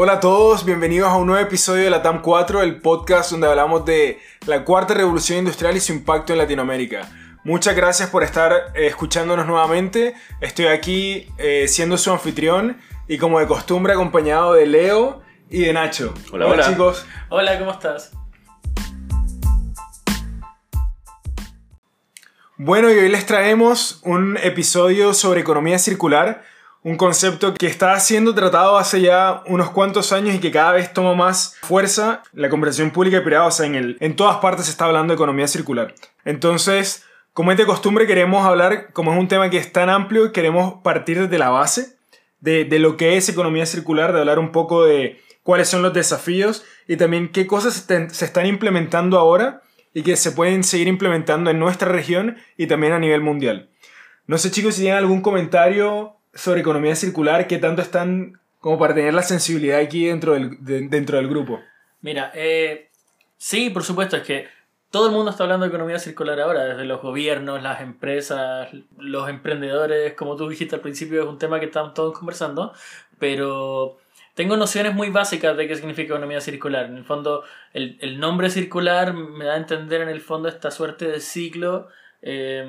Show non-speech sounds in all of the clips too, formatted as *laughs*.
Hola a todos, bienvenidos a un nuevo episodio de la TAM 4, el podcast donde hablamos de la cuarta revolución industrial y su impacto en Latinoamérica. Muchas gracias por estar eh, escuchándonos nuevamente. Estoy aquí eh, siendo su anfitrión y como de costumbre acompañado de Leo y de Nacho. Hola, hola. chicos. Hola, ¿cómo estás? Bueno, y hoy les traemos un episodio sobre economía circular, un concepto que está siendo tratado hace ya unos cuantos años y que cada vez toma más fuerza. La conversación pública y privada, o sea, en, el, en todas partes se está hablando de economía circular. Entonces, como es de costumbre, queremos hablar, como es un tema que es tan amplio, queremos partir desde la base de, lo que es economía circular, de hablar un poco de cuáles son los desafíos y también qué cosas se están implementando ahora y que se pueden seguir implementando en nuestra región y también a nivel mundial. No sé chicos si tienen algún comentario sobre economía circular, qué tanto están como para tener la sensibilidad aquí dentro del, de- dentro del grupo. Mira, eh, sí, por supuesto, es que todo el mundo está hablando de economía circular ahora, desde los gobiernos, las empresas, los emprendedores, como tú dijiste al principio, es un tema que estamos todos conversando, pero tengo nociones muy básicas de qué significa economía circular. En el fondo, el, el nombre circular me da a entender en el fondo esta suerte de ciclo. Eh,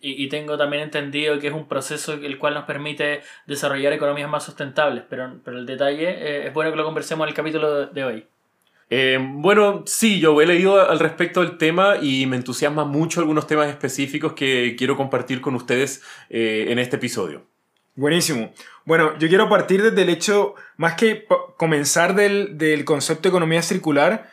y, y tengo también entendido que es un proceso el cual nos permite desarrollar economías más sustentables, pero, pero el detalle eh, es bueno que lo conversemos en el capítulo de hoy. Eh, bueno, sí, yo he leído al respecto del tema y me entusiasma mucho algunos temas específicos que quiero compartir con ustedes eh, en este episodio. Buenísimo. Bueno, yo quiero partir desde el hecho, más que comenzar del, del concepto de economía circular,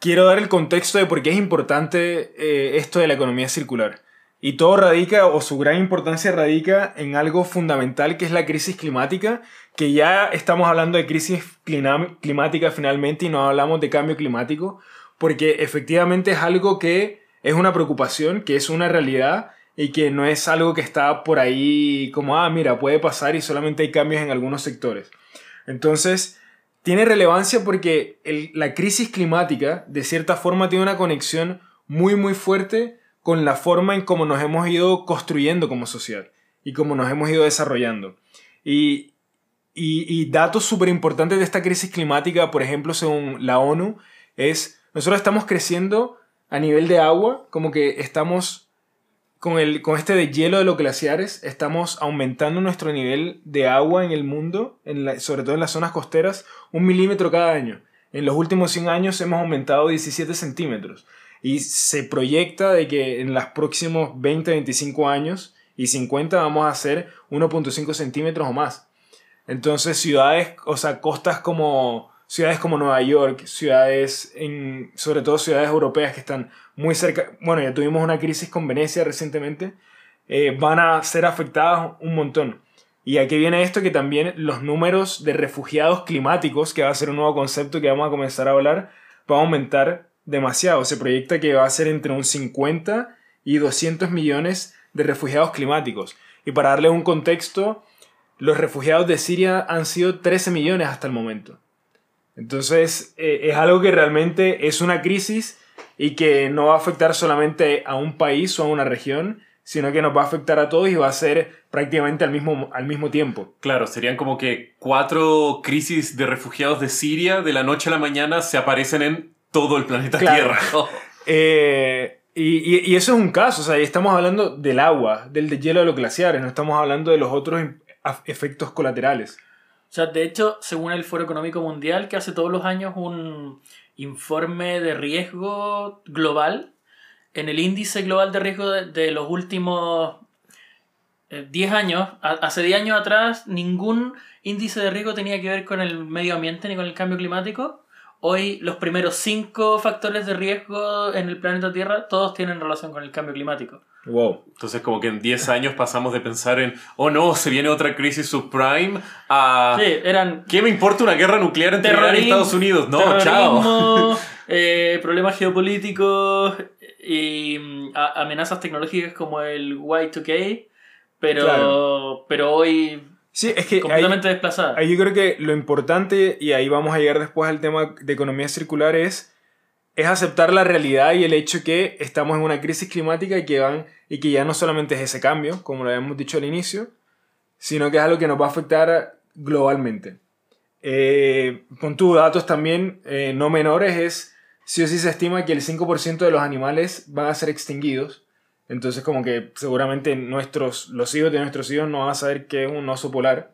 quiero dar el contexto de por qué es importante eh, esto de la economía circular. Y todo radica, o su gran importancia radica en algo fundamental que es la crisis climática, que ya estamos hablando de crisis climática finalmente y no hablamos de cambio climático, porque efectivamente es algo que es una preocupación, que es una realidad y que no es algo que está por ahí como, ah, mira, puede pasar y solamente hay cambios en algunos sectores. Entonces, tiene relevancia porque la crisis climática, de cierta forma, tiene una conexión muy, muy fuerte con la forma en cómo nos hemos ido construyendo como sociedad y cómo nos hemos ido desarrollando. Y, y, y datos súper importantes de esta crisis climática, por ejemplo, según la ONU, es, nosotros estamos creciendo a nivel de agua, como que estamos con, el, con este de hielo de los glaciares, estamos aumentando nuestro nivel de agua en el mundo, en la- sobre todo en las zonas costeras, un milímetro cada año. En los últimos 100 años hemos aumentado 17 centímetros. Y se proyecta de que en los próximos 20, 25 años y 50 vamos a hacer 1.5 centímetros o más. Entonces ciudades, o sea, costas como ciudades como Nueva York, ciudades, en, sobre todo ciudades europeas que están muy cerca, bueno, ya tuvimos una crisis con Venecia recientemente, eh, van a ser afectadas un montón. Y aquí viene esto que también los números de refugiados climáticos, que va a ser un nuevo concepto que vamos a comenzar a hablar, va a aumentar demasiado. Se proyecta que va a ser entre un 50 y 200 millones de refugiados climáticos. Y para darle un contexto, los refugiados de Siria han sido 13 millones hasta el momento. Entonces, eh, es algo que realmente es una crisis y que no va a afectar solamente a un país o a una región, sino que nos va a afectar a todos y va a ser prácticamente al mismo, al mismo tiempo. Claro, serían como que cuatro crisis de refugiados de Siria de la noche a la mañana se aparecen en todo el planeta Claro. Tierra. *laughs* Oh. Eh, y, y- y eso es un caso, o sea, estamos hablando del agua, del deshielo de los glaciares, no estamos hablando de los otros em- efectos colaterales. O sea, de hecho, según el Foro Económico Mundial, que hace todos los años un informe de riesgo global, en el índice global de riesgo de, de los últimos eh, 10 años, a- hace 10 años atrás, ningún índice de riesgo tenía que ver con el medio ambiente ni con el cambio climático. Hoy los primeros 5 factores de riesgo en el planeta Tierra, todos tienen relación con el cambio climático. Wow. Entonces como que en 10 años pasamos de pensar en, oh no, se viene otra crisis subprime, a... Sí, eran ¿Qué me importa una guerra nuclear entre Irán y Terrorismo, Estados Unidos? No, chao. *laughs* eh, problemas geopolíticos y mm, a- amenazas tecnológicas como el Y2K, pero, Claro. pero hoy Sí, es que ahí- completamente desplazada. Ahí yo creo que lo importante, y ahí vamos a llegar después al tema de economía circular, es, es aceptar la realidad y el hecho que estamos en una crisis climática y que, van, y que ya no solamente es ese cambio, como lo habíamos dicho al inicio, sino que es algo que nos va a afectar globalmente. eh, con tus datos también eh, no menores, es sí o sí se estima que el 5% de los animales van a ser extinguidos. Entonces como que seguramente nuestros, los hijos de nuestros hijos no van a saber qué es un oso polar.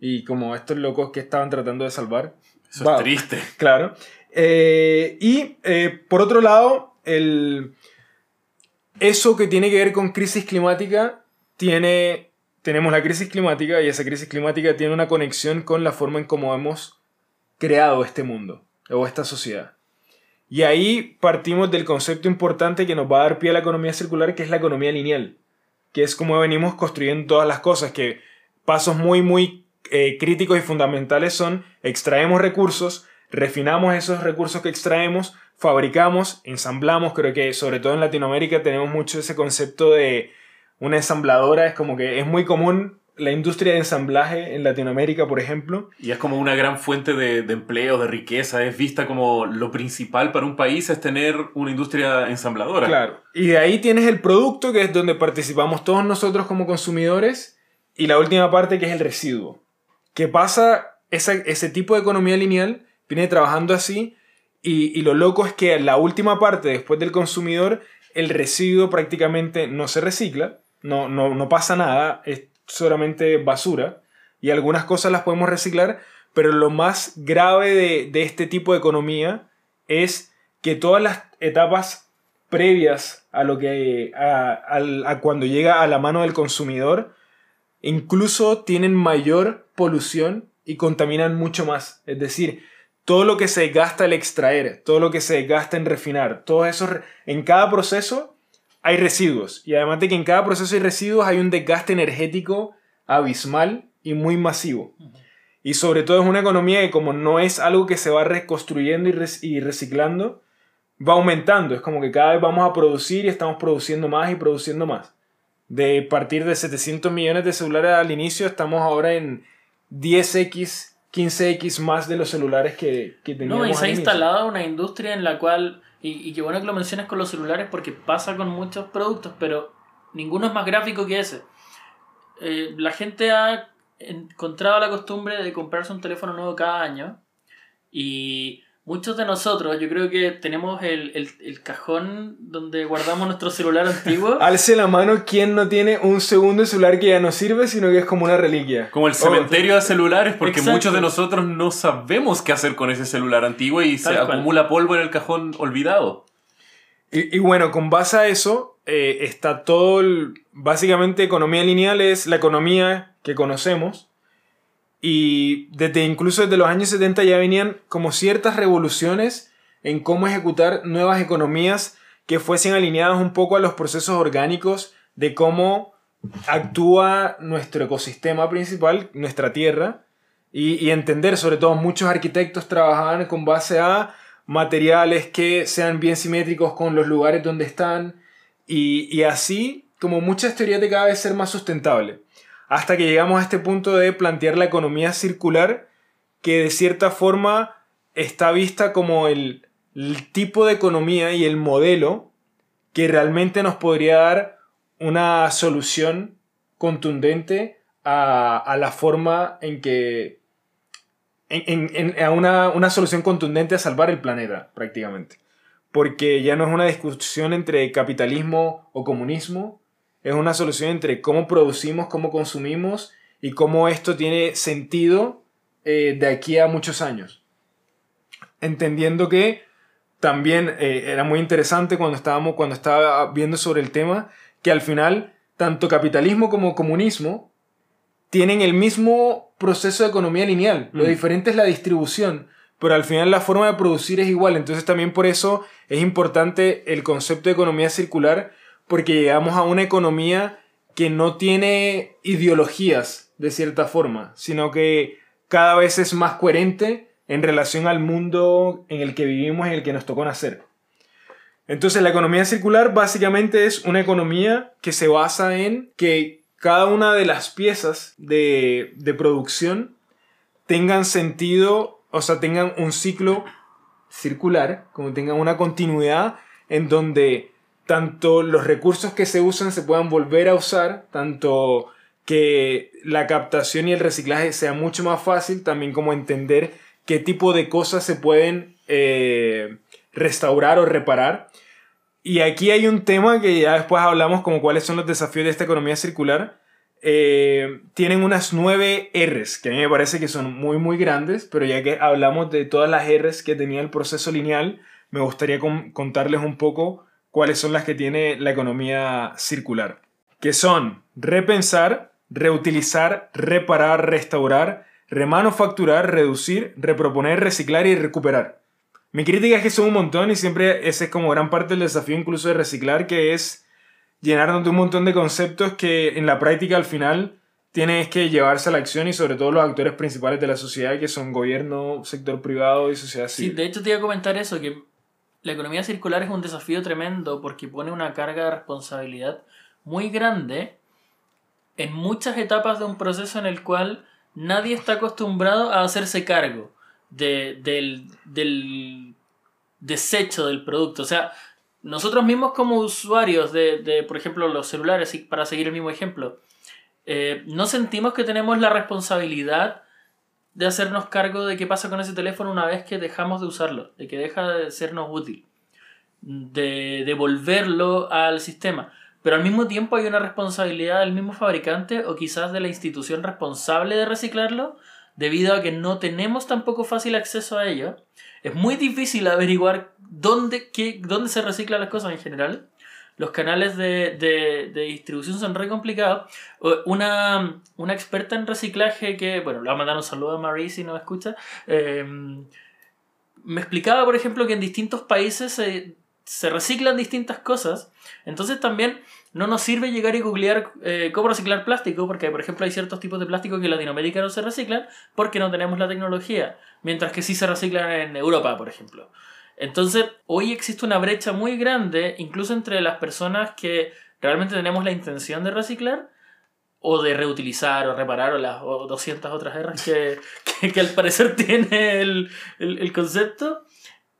Y como estos locos que estaban tratando de salvar. Eso Wow. es triste. Claro. Eh, y eh, por otro lado, el, eso que tiene que ver con crisis climática, tiene, tenemos la crisis climática y esa crisis climática tiene una conexión con la forma en cómo hemos creado este mundo o esta sociedad. Y ahí partimos del concepto importante que nos va a dar pie a la economía circular, que es la economía lineal, que es como venimos construyendo todas las cosas, que pasos muy, muy eh, críticos y fundamentales son extraemos recursos, refinamos esos recursos que extraemos, fabricamos, ensamblamos, creo que sobre todo en Latinoamérica tenemos mucho ese concepto de una ensambladora, es como que es muy común la industria de ensamblaje en Latinoamérica, por ejemplo, Y es como una gran fuente de, de empleo, de riqueza. Es vista como lo principal para un país es tener una industria ensambladora. Claro. Y de ahí tienes el producto, que es donde participamos todos nosotros como consumidores, y la última parte, que es el residuo. ¿Qué pasa? Esa- ese tipo de economía lineal viene trabajando así, y, y lo loco es que la última parte, después del consumidor, el residuo prácticamente no se recicla, no, no, no pasa nada, es solamente basura, y algunas cosas las podemos reciclar, pero lo más grave de, de este tipo de economía es que todas las etapas previas a lo que a, al- a cuando llega a la mano del consumidor incluso tienen mayor polución y contaminan mucho más. Es decir todo lo que se gasta al extraer todo lo que se gasta en refinar todo eso en cada proceso hay residuos y además de que en cada proceso hay residuos hay un desgaste energético abismal y muy masivo y sobre todo es una economía que como no es algo que se va reconstruyendo y reciclando, va aumentando. Es como que cada vez vamos a producir y estamos produciendo más y produciendo más. De partir de 700 millones de celulares al inicio, estamos ahora en 10x, 15x más de los celulares que, que teníamos No, y se ha instalado una industria en la cual, y, y qué bueno que lo menciones con los celulares porque pasa con muchos productos, pero ninguno es más gráfico que ese. Eh, la gente ha encontrado la costumbre de comprarse un teléfono nuevo cada año y muchos de nosotros, yo creo que tenemos el, el, el cajón donde guardamos nuestro celular antiguo. *laughs* Alce la mano quien no tiene un segundo celular que ya no sirve, sino que es como una reliquia. Como el Oh, cementerio de celulares, porque Exacto. muchos de nosotros no sabemos qué hacer con ese celular antiguo y se cual. acumula polvo en el cajón olvidado. Y, y bueno, con base a eso, eh, está todo el... Básicamente, economía lineal es la economía que conocemos. Y desde incluso desde los años 70 ya venían como ciertas revoluciones en cómo ejecutar nuevas economías que fuesen alineadas un poco a los procesos orgánicos de cómo actúa nuestro ecosistema principal, nuestra Tierra, y, y entender, sobre todo muchos arquitectos trabajaban con base a materiales que sean bien simétricos con los lugares donde están, y, y así como muchas teorías de cada vez ser más sustentable. Hasta que llegamos a este punto de plantear la economía circular, que de cierta forma está vista como el, tipo de economía y el modelo que realmente nos podría dar una solución contundente a, a la forma en que... En- en- a una, una solución contundente a salvar el planeta, prácticamente. Porque ya no es una discusión entre capitalismo o comunismo, es una solución entre cómo producimos, cómo consumimos y cómo esto tiene sentido eh, de aquí a muchos años. Entendiendo que también eh, era muy interesante cuando estábamos cuando estaba viendo sobre el tema que al final tanto capitalismo como comunismo tienen el mismo proceso de economía lineal. Lo Mm. diferente es la distribución, pero al final la forma de producir es igual. Entonces también por eso es importante el concepto de economía circular, porque llegamos a una economía que no tiene ideologías de cierta forma, sino que cada vez es más coherente en relación al mundo en el que vivimos y en el que nos tocó nacer. Entonces la economía circular básicamente es una economía que se basa en que cada una de las piezas de, de producción tengan sentido, o sea, tengan un ciclo circular, como tengan una continuidad en donde tanto los recursos que se usan se puedan volver a usar, tanto que la captación y el reciclaje sea mucho más fácil, también como entender qué tipo de cosas se pueden eh, restaurar o reparar. Y aquí hay un tema que ya después hablamos como cuáles son los desafíos de esta economía circular. Eh, tienen unas nueve Rs, que a mí me parece que son muy, muy grandes, pero ya que hablamos de todas las Rs que tenía el proceso lineal, me gustaría contarles un poco cuáles son las que tiene la economía circular, que son repensar, reutilizar, reparar, restaurar, remanufacturar, reducir, reproponer, reciclar y recuperar. Mi crítica es que son un montón y siempre ese es como gran parte del desafío incluso de reciclar, que es llenarnos de un montón de conceptos que en la práctica al final tienes que llevarse a la acción y sobre todo los actores principales de la sociedad que son gobierno, sector privado y sociedad civil. Sí, de hecho te iba a comentar eso, que la economía circular es un desafío tremendo porque pone una carga de responsabilidad muy grande en muchas etapas de un proceso en el cual nadie está acostumbrado a hacerse cargo de, del, desecho del producto. O sea, nosotros mismos como usuarios de, de por ejemplo, los celulares, para seguir el mismo ejemplo, eh, no sentimos que tenemos la responsabilidad de hacernos cargo de qué pasa con ese teléfono una vez que dejamos de usarlo, de que deja de sernos útil, de devolverlo al sistema. Pero al mismo tiempo hay una responsabilidad del mismo fabricante o quizás de la institución responsable de reciclarlo, debido a que no tenemos tampoco fácil acceso a ello. Es muy difícil averiguar dónde, qué, dónde se reciclan las cosas en general los canales de, de, distribución son re complicados. Una, una, experta en reciclaje que, bueno, le voy a mandar un saludo a Marie si no me escucha, em, me explicaba, por ejemplo, que en distintos países se, se, reciclan distintas cosas. Entonces también no nos sirve llegar y googlear eh, cómo reciclar plástico, porque, por ejemplo, hay ciertos tipos de plástico que en Latinoamérica no se reciclan porque no tenemos la tecnología, mientras que sí se reciclan en Europa, por ejemplo. Entonces, hoy existe una brecha muy grande, incluso entre las personas que realmente tenemos la intención de reciclar, o de reutilizar, o reparar, o las 200 otras R's *laughs* que, que, al parecer tiene el, el, concepto.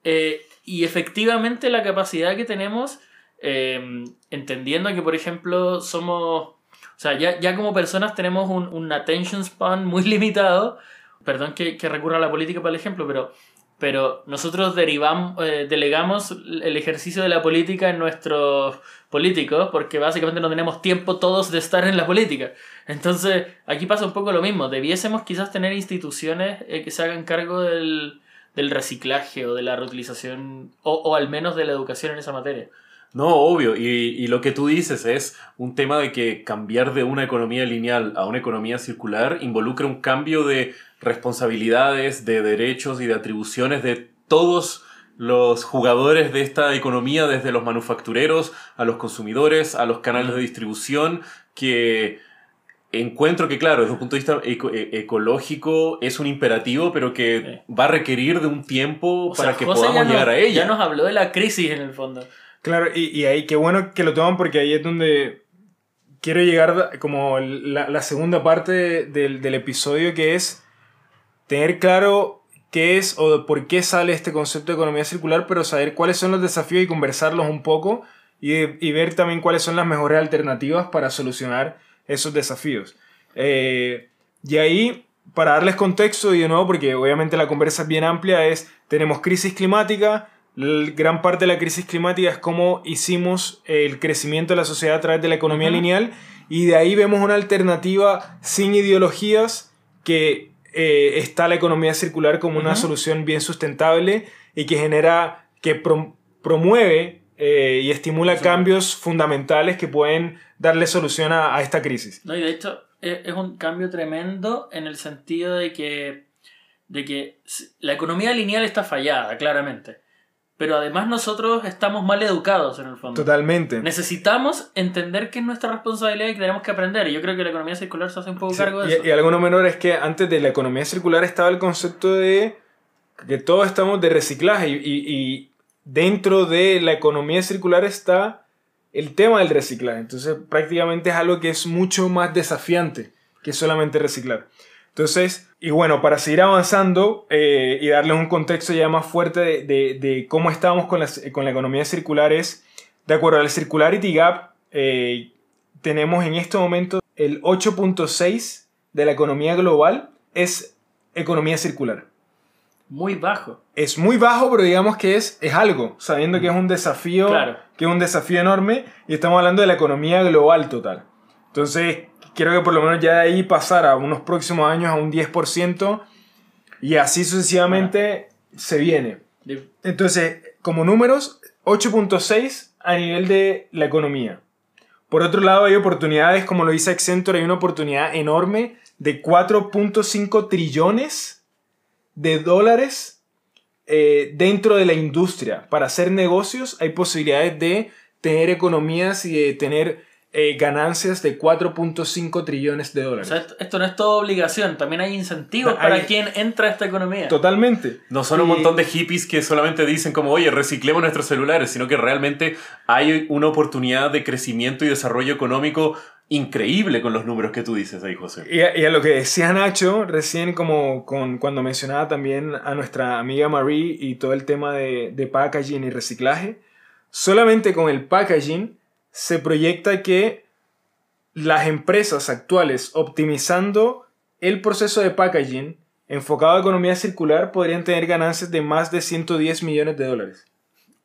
Eh, y efectivamente la capacidad que tenemos, eh, entendiendo que, por ejemplo, somos... O sea, ya, ya como personas tenemos un, un attention span muy *laughs* limitado. Perdón que, que recurra a la política para el ejemplo, pero pero nosotros derivamos, eh, delegamos el ejercicio de la política en nuestros políticos porque básicamente no tenemos tiempo todos de estar en la política. Entonces, aquí pasa un poco lo mismo. Debiésemos quizás tener instituciones eh, que se hagan cargo del, del, reciclaje o de la reutilización o, o, al menos de la educación en esa materia. No, obvio. Y, y lo que tú dices es un tema de que cambiar de una economía lineal a una economía circular involucra un cambio de responsabilidades, de derechos y de atribuciones de todos los jugadores de esta economía, desde los manufactureros a los consumidores, a los canales de distribución, que encuentro que, claro, desde un punto de vista e, ecológico es un imperativo, pero que va a requerir de un tiempo para que podamos llegar a ella. Ya nos habló de la crisis en el fondo. Claro, y, ahí qué bueno que lo toman porque ahí es donde quiero llegar como la, segunda parte del, del episodio que es tener claro qué es o por qué sale este concepto de economía circular, pero saber cuáles son los desafíos y conversarlos un poco y, ver también cuáles son las mejores alternativas para solucionar esos desafíos. Eh, y ahí, para darles contexto y de nuevo, porque obviamente la conversa es bien amplia, es, tenemos crisis climática, gran parte de la crisis climática es cómo hicimos el crecimiento de la sociedad a través de la economía lineal y de ahí vemos una alternativa sin ideologías que eh, está la economía circular como una solución bien sustentable y que genera, que promueve eh, y estimula cambios fundamentales que pueden darle solución a, esta crisis. No, y de hecho e, es, un cambio tremendo en el sentido de que, de que la economía lineal está fallada, claramente pero además nosotros estamos mal educados en el fondo. Totalmente. Necesitamos entender que es nuestra responsabilidad y que tenemos que aprender. Y yo creo que la economía circular se hace un poco cargo de eso. Y, algo no menor es que antes de la economía circular estaba el concepto de que todos estamos de reciclaje y, y dentro de la economía circular está el tema del reciclaje. Entonces prácticamente es algo que es mucho más desafiante que solamente reciclar. Entonces, y bueno, para seguir avanzando eh, y darles un contexto ya más fuerte de, cómo estábamos con, con la economía circular es, de acuerdo al Circularity Gap, eh, tenemos en este momento el 8.6 de la economía global es economía circular. Muy bajo. Es muy bajo, pero digamos que es, es algo, sabiendo que es un desafío, Claro. que es un desafío enorme y estamos hablando de la economía global total. Entonces, quiero que por lo menos ya de ahí pasar a unos próximos años a un 10% y así sucesivamente se viene. Entonces, como números, 8.6 a nivel de la economía. Por otro lado, hay oportunidades, como lo dice Accenture, hay una oportunidad enorme de 4.5 trillones de dólares eh, dentro de la industria. Para hacer negocios hay posibilidades de tener economías y de tener eh, ganancias de 4.5 trillones de O dólares. sea, esto, no es todo obligación, también hay incentivos Hay- para quien entra a esta economía. Totalmente. No son un Y- montón de hippies que solamente dicen como, oye, reciclemos nuestros celulares, sino que realmente hay una oportunidad de crecimiento y desarrollo económico increíble con los números que tú dices ahí, José. Y a, y a lo que decía Nacho recién, como con, cuando mencionaba también a nuestra amiga Marie y todo el tema de, de packaging y reciclaje, solamente con el packaging se proyecta que las empresas actuales optimizando el proceso de packaging enfocado a economía circular podrían tener ganancias de más de 110 millones de dólares.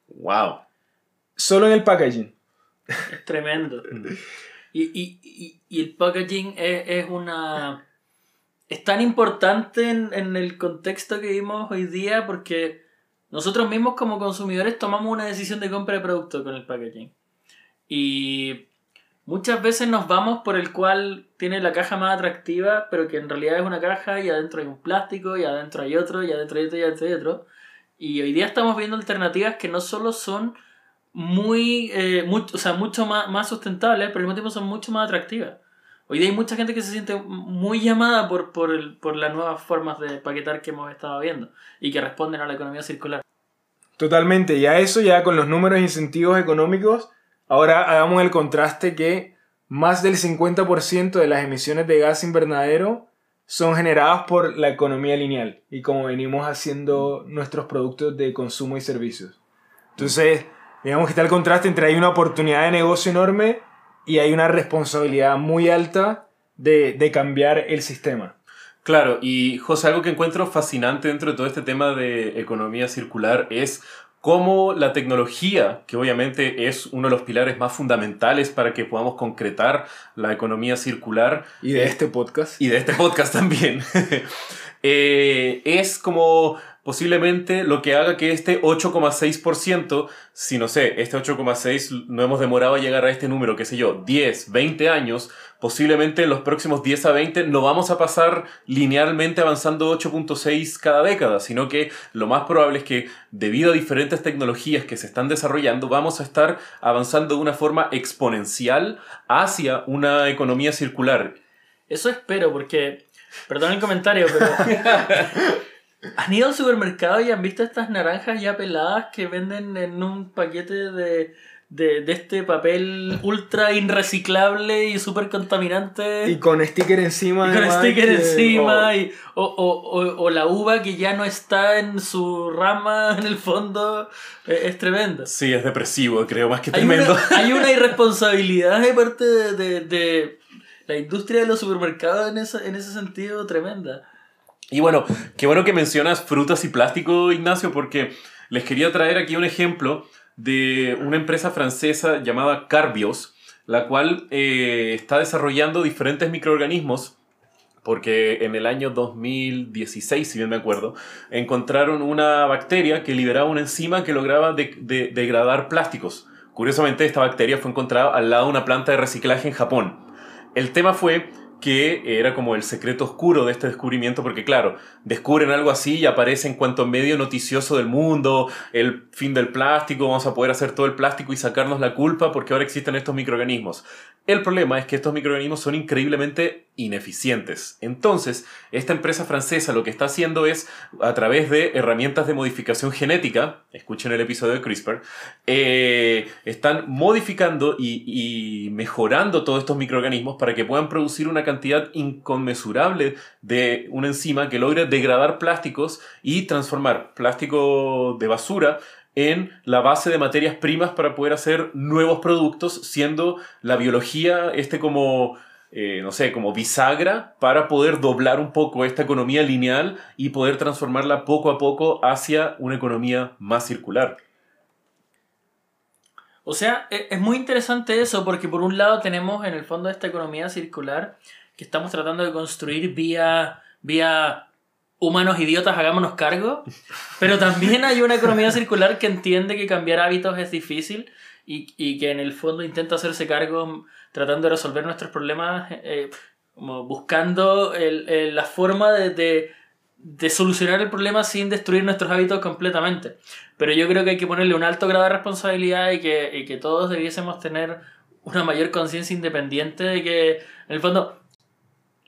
Wow. Solo en el packaging. Es tremendo. *laughs* Y, y, y, y el packaging es, es una... Es tan importante en, en el contexto que vimos hoy día porque nosotros mismos como consumidores tomamos una decisión de compra de producto con el packaging. Y muchas veces nos vamos por el cual tiene la caja más atractiva, pero que en realidad es una caja y adentro hay un plástico y adentro hay otro y adentro hay otro y adentro hay otro. Y hoy día estamos viendo alternativas que no solo son muy, eh, mu- o sea, mucho más, más sustentables, pero al mismo tiempo son mucho más atractivas. Hoy día hay mucha gente que se siente muy llamada por, por, el- por las nuevas formas de paquetar que hemos estado viendo y que responden a la economía circular. Totalmente, y a eso ya con los números e incentivos económicos, ahora hagamos el contraste que más del 50% de las emisiones de gas invernadero son generadas por la economía lineal y como venimos haciendo nuestros productos de consumo y servicios. Entonces, digamos que está el contraste entre hay una oportunidad de negocio enorme y hay una responsabilidad muy alta de, de cambiar el sistema. Claro, y José, algo que encuentro fascinante dentro de todo este tema de economía circular es cómo la tecnología, que obviamente es uno de los pilares más fundamentales para que podamos concretar la economía circular, Y de este podcast. y de este podcast también, *laughs* eh, es como posiblemente lo que haga que este 8,6%, si no sé, este 8,6 no hemos demorado a llegar a este número, qué sé yo, 10, 20 años, posiblemente en los próximos 10 a 20 no vamos a pasar linealmente avanzando 8.6 cada década, sino que lo más probable es que debido a diferentes tecnologías que se están desarrollando, vamos a estar avanzando de una forma exponencial hacia una economía circular. Eso espero porque, perdón el comentario, pero *laughs* ¿han ido al supermercado y han visto estas naranjas ya peladas que venden en un paquete de, de, de este papel ultra irreciclable y súper contaminante? Y con sticker encima. Y con además, sticker que- encima, oh. y, o, o, o, o la uva que ya no está en su rama *laughs* en el fondo, eh, es tremendo. Sí, es depresivo, creo, más que Hay tremendo. una, *laughs* hay una *laughs* irresponsabilidad de parte de, de- de la industria de los supermercados en ese, en ese sentido tremenda. Y bueno, qué bueno que mencionas frutas y plástico, Ignacio, porque les quería traer aquí un ejemplo de una empresa francesa llamada Carbios, la cual eh, está desarrollando diferentes microorganismos porque en el año 2016, si bien me acuerdo, encontraron una bacteria que liberaba una enzima que lograba de- de- degradar plásticos. Curiosamente, esta bacteria fue encontrada al lado de una planta de reciclaje en Japón. El tema fue que era como el secreto oscuro de este descubrimiento, porque claro, descubren algo así y aparece en cuanto medio noticioso del mundo, el fin del plástico, vamos a poder hacer todo el plástico y sacarnos la culpa porque ahora existen estos microorganismos. El problema es que estos microorganismos son increíblemente ineficientes. Entonces, esta empresa francesa lo que está haciendo es, a través de herramientas de modificación genética, escuchen el episodio de CRISPR, eh, están modificando y, y mejorando todos estos microorganismos para que puedan producir una cantidad inconmensurable de una enzima que logre degradar plásticos y transformar plástico de basura en la base de materias primas para poder hacer nuevos productos, siendo la biología este como eh, no sé, como bisagra para poder doblar un poco esta economía lineal y poder transformarla poco a poco hacia una economía más circular. O sea, e, es muy interesante eso porque por un lado tenemos en el fondo esta economía circular que estamos tratando de construir vía, vía humanos idiotas, hagámonos cargo, pero también hay una economía circular que entiende que cambiar hábitos es difícil y, y que en el fondo intenta hacerse cargo tratando de resolver nuestros problemas, eh, como buscando el, el, la forma de, de, de, solucionar el problema sin destruir nuestros hábitos completamente. Pero yo creo que hay que ponerle un alto grado de responsabilidad y que, y que todos debiésemos tener una mayor conciencia independiente de que, en el fondo,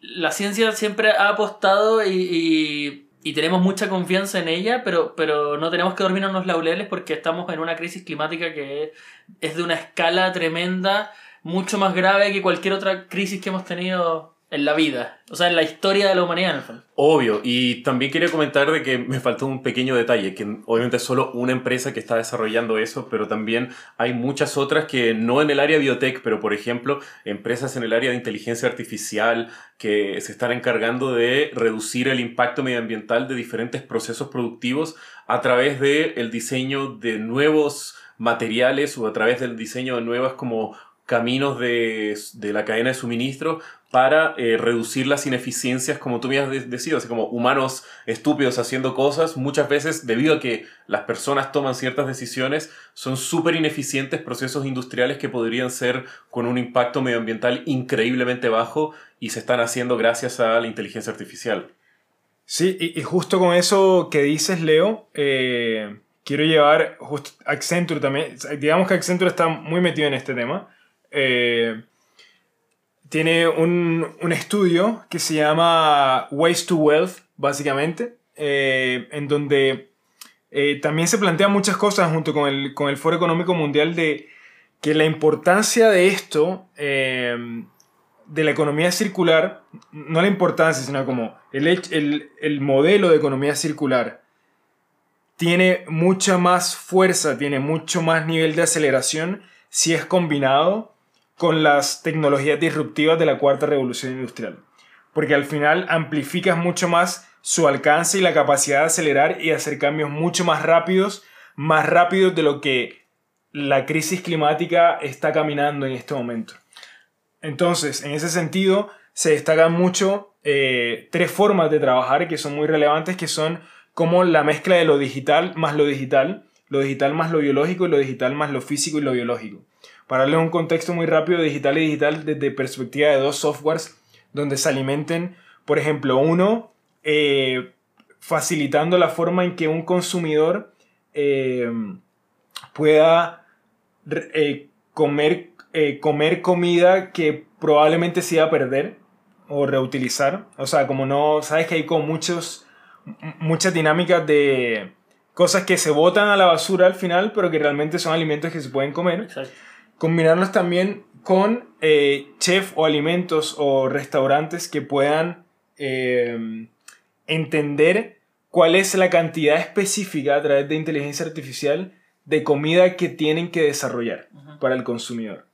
la ciencia siempre ha apostado y, y, y, tenemos mucha confianza en ella, pero, pero no tenemos que dormirnos los laureles porque estamos en una crisis climática que es de una escala tremenda mucho más grave que cualquier otra crisis que hemos tenido en la vida, o sea, en la historia de la humanidad en el fondo. Obvio, y también quería comentar de que me faltó un pequeño detalle, que obviamente es solo una empresa que está desarrollando eso, pero también hay muchas otras que no en el área biotech, pero por ejemplo, empresas en el área de inteligencia artificial que se están encargando de reducir el impacto medioambiental de diferentes procesos productivos a través del el diseño de nuevos materiales o a través del diseño de nuevas como caminos de, de, la cadena de suministro para eh, reducir las ineficiencias, como tú has decidido, así como humanos estúpidos haciendo cosas, muchas veces debido a que las personas toman ciertas decisiones, son súper ineficientes procesos industriales que podrían ser con un impacto medioambiental increíblemente bajo y se están haciendo gracias a la inteligencia artificial. Sí, y, justo con eso que dices, Leo, eh, quiero llevar justo Accenture también, digamos que Accenture está muy metido en este tema. Eh, tiene un, un, estudio que se llama Waste to Wealth, básicamente, eh, en donde eh, también se plantean muchas cosas junto con el, con el Foro Económico Mundial de que la importancia de esto, eh, de la economía circular, no la importancia, sino como el, el, el modelo de economía circular, tiene mucha más fuerza, tiene mucho más nivel de aceleración si es combinado con las tecnologías disruptivas de la cuarta revolución industrial. Porque al final amplificas mucho más su alcance y la capacidad de acelerar y hacer cambios mucho más rápidos, más rápidos de lo que la crisis climática está caminando en este momento. Entonces, en ese sentido, se destacan mucho eh, tres formas de trabajar que son muy relevantes, que son como la mezcla de lo digital más lo digital, lo digital más lo biológico y lo digital más lo físico y lo biológico. Para darles un contexto muy rápido, digital y digital desde perspectiva de dos softwares donde se alimenten, por ejemplo, uno eh, facilitando la forma en que un consumidor eh, pueda eh, comer, comer comida que probablemente se iba a perder o reutilizar. O sea, como no, sabes que hay como muchos, muchas dinámicas de cosas que se botan a la basura al final, pero que realmente son alimentos que se pueden comer. Exacto. Combinarlos también con eh, chef o alimentos o restaurantes que puedan eh, entender cuál es la cantidad específica a través de inteligencia artificial de comida que tienen que desarrollar uh -huh. para el consumidor.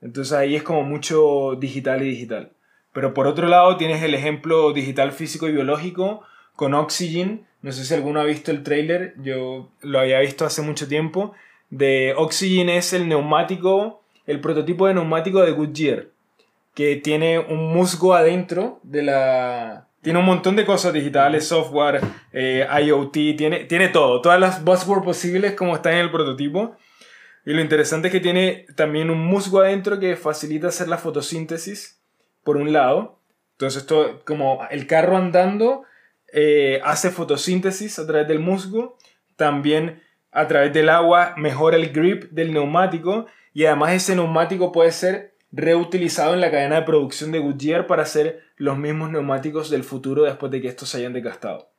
Entonces ahí es como mucho digital y digital. Pero por otro lado tienes el ejemplo digital físico y biológico con Oxygen. No sé si alguno ha visto el trailer, yo lo había visto hace mucho tiempo de Oxygen es el neumático, el prototipo de neumático de Goodyear, que tiene un musgo adentro de la... Tiene un montón de cosas digitales, software, eh, IoT, tiene, tiene todo, todas las buzzwords posibles como están en el prototipo. Y lo interesante es que tiene también un musgo adentro que facilita hacer la fotosíntesis, por un lado. Entonces, esto, como el carro andando eh, hace fotosíntesis a través del musgo, también a través del agua mejora el grip del neumático y además ese neumático puede ser reutilizado en la cadena de producción de Goodyear para hacer los mismos neumáticos del futuro después de que estos se hayan desgastado.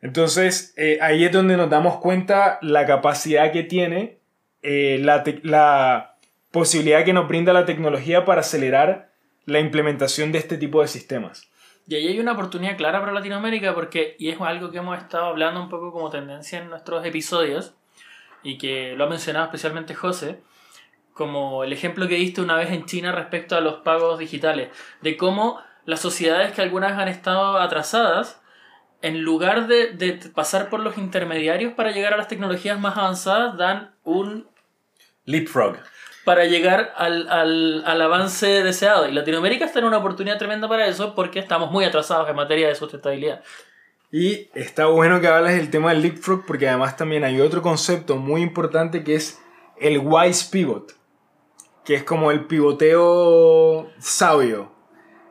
Entonces eh, ahí es donde nos damos cuenta la capacidad que tiene, eh, la, la posibilidad que nos brinda la tecnología para acelerar la implementación de este tipo de sistemas. Y ahí hay una oportunidad clara para Latinoamérica porque, y es algo que hemos estado hablando un poco como tendencia en nuestros episodios, y que lo ha mencionado especialmente José, como el ejemplo que diste una vez en China respecto a los pagos digitales, de cómo las sociedades que algunas han estado atrasadas, en lugar de, de pasar por los intermediarios para llegar a las tecnologías más avanzadas, dan un Leapfrog. Para llegar al, al, al avance deseado. Y Latinoamérica está en una oportunidad tremenda para eso porque estamos muy atrasados en materia de sustentabilidad. Y está bueno que hablas del tema del leapfrog porque además también hay otro concepto muy importante que es el wise pivot, que es como el pivoteo sabio.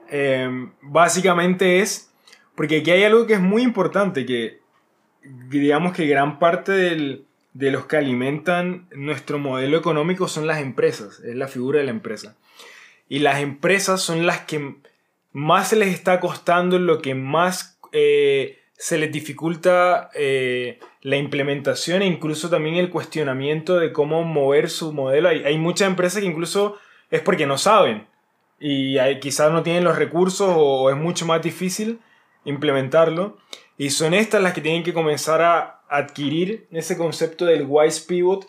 Eh, básicamente es, porque aquí hay algo que es muy importante, que digamos que gran parte del- de los que alimentan nuestro modelo económico son las empresas, es la figura de la empresa. Y las empresas son las que más se les está costando, lo que más eh, se les dificulta eh, la implementación e incluso también el cuestionamiento de cómo mover su modelo. Hay, hay muchas empresas que incluso es porque no saben y hay- quizás no tienen los recursos o es mucho más difícil implementarlo. Y son estas las que tienen que comenzar a adquirir ese concepto del wise pivot,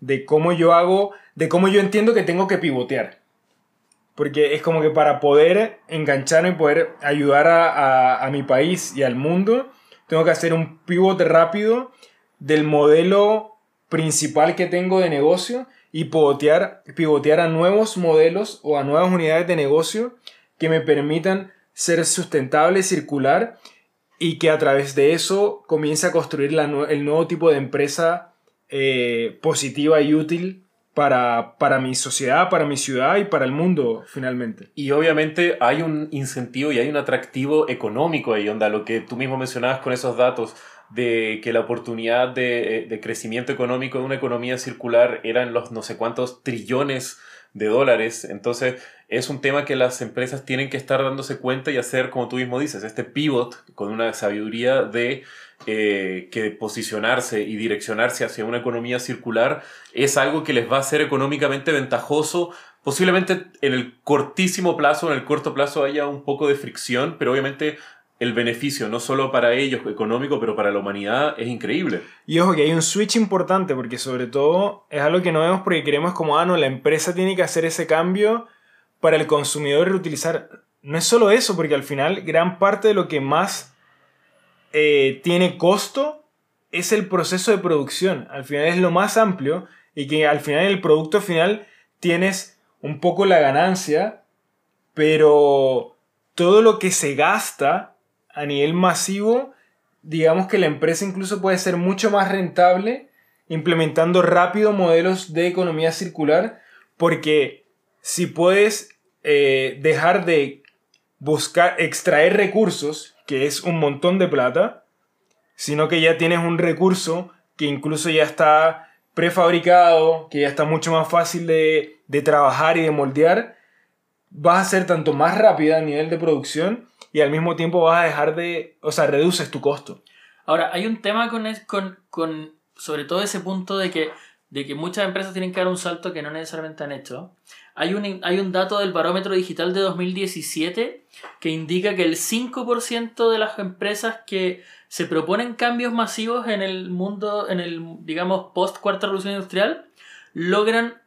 de cómo yo hago, de cómo yo entiendo que tengo que pivotear. Porque es como que para poder engancharme y poder ayudar a, a- mi país y al mundo, tengo que hacer un pivot rápido del modelo principal que tengo de negocio y pivotear, pivotear a nuevos modelos o a nuevas unidades de negocio que me permitan ser sustentable, circular y que a través de eso comience a construir la el nuevo tipo de empresa eh, positiva y útil para, para mi sociedad, para mi ciudad y para el mundo finalmente. Y obviamente hay un incentivo y hay un atractivo económico ahí, onda, lo que tú mismo mencionabas con esos datos de que la oportunidad de, de crecimiento económico de una economía circular eran los no sé cuántos trillones de dólares. Entonces es un tema que las empresas tienen que estar dándose cuenta y hacer, como tú mismo dices, este pivot con una sabiduría de eh, que posicionarse y direccionarse hacia una economía circular es algo que les va a ser económicamente ventajoso Posiblemente en el cortísimo plazo, en el corto plazo haya un poco de fricción, pero obviamente el beneficio, no solo para ellos económico, pero para la humanidad, es increíble. Y ojo que hay un switch importante porque sobre todo es algo que no vemos porque creemos como, ah, no, la empresa tiene que hacer ese cambio para el consumidor reutilizar. No es solo eso, porque al final gran parte de lo que más eh, tiene costo es el proceso de producción. Al final es lo más amplio y que al final en el producto final tienes un poco la ganancia, pero todo lo que se gasta a nivel masivo, digamos que la empresa incluso puede ser mucho más rentable implementando rápido modelos de economía circular, porque si puedes eh, dejar de buscar, extraer recursos, que es un montón de plata, sino que ya tienes un recurso que incluso ya está prefabricado, que ya está mucho más fácil de, de trabajar y de moldear, vas a ser tanto más rápida a nivel de producción y al mismo tiempo vas a dejar de, o sea, reduces tu costo. Ahora, hay un tema con, con, con sobre todo ese punto de que, de que muchas empresas tienen que dar un salto que no necesariamente han hecho. Hay un, hay un dato del barómetro digital de 2017 que indica que el 5% de las empresas que se proponen cambios masivos en el mundo, en el, digamos, post cuarta revolución industrial, logran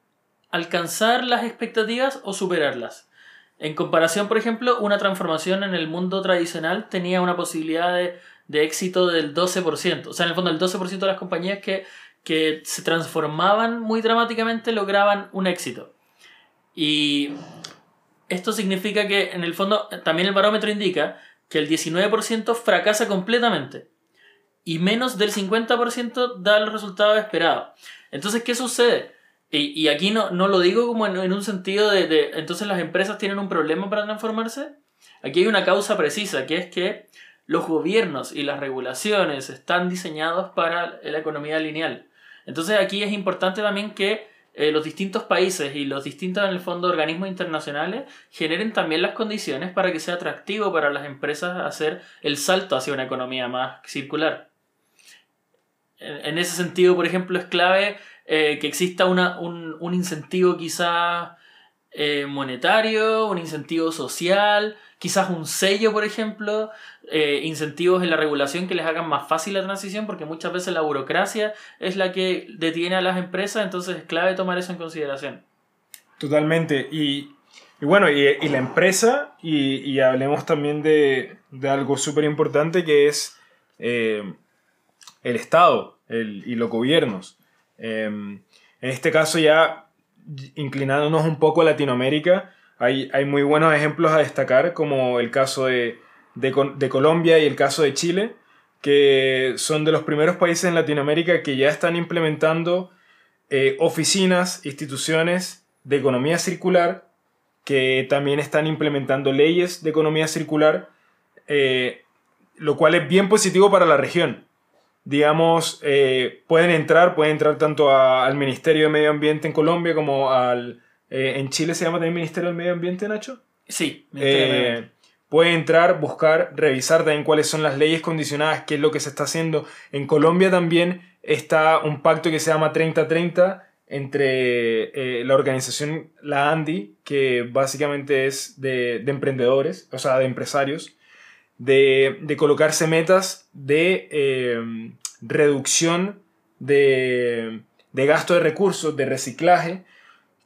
alcanzar las expectativas o superarlas. En comparación, por ejemplo, una transformación en el mundo tradicional tenía una posibilidad de, de éxito del 12%. O sea, en el fondo, el 12% de las compañías que, que se transformaban muy dramáticamente lograban un éxito. Y esto significa que, en el fondo, también el barómetro indica que el 19% fracasa completamente. Y menos del 50% da los resultados esperados. Entonces, ¿qué sucede? Y, aquí no, no lo digo como en, un sentido de, entonces las empresas tienen un problema para transformarse. Aquí hay una causa precisa, que es que los gobiernos y las regulaciones están diseñados para la economía lineal. Entonces aquí es importante también que eh, los distintos países y los distintos, en el fondo, organismos internacionales generen también las condiciones para que sea atractivo para las empresas hacer el salto hacia una economía más circular. En, ese sentido, por ejemplo, es clave eh, que exista un, un incentivo quizás eh, monetario, un incentivo social, quizás un sello, por ejemplo, eh, incentivos en la regulación que les hagan más fácil la transición, porque muchas veces la burocracia es la que detiene a las empresas, entonces es clave tomar eso en consideración. Totalmente. Y, y bueno, y, la empresa, y, hablemos también de, de algo súper importante que es eh, el Estado el, y los gobiernos. Eh, en este caso ya inclinándonos un poco a Latinoamérica, hay, muy buenos ejemplos a destacar, como el caso de, Colombia y el caso de Chile, que son de los primeros países en Latinoamérica que ya están implementando eh, oficinas, instituciones de economía circular, que también están implementando leyes de economía circular, eh, lo cual es bien positivo para la región. Digamos, eh, pueden entrar, pueden entrar tanto al Ministerio de Medio Ambiente en Colombia como al... Eh, ¿En Chile se llama también Ministerio del Medio Ambiente, Nacho? Sí. Eh, puede entrar, buscar, revisar también cuáles son las leyes condicionadas, qué es lo que se está haciendo. En Colombia también está un pacto que se llama 3030 entre eh, la organización, la ANDI, que básicamente es de, de emprendedores, o sea, de empresarios, de, de colocarse metas de eh, reducción de, de, gasto de recursos, de reciclaje,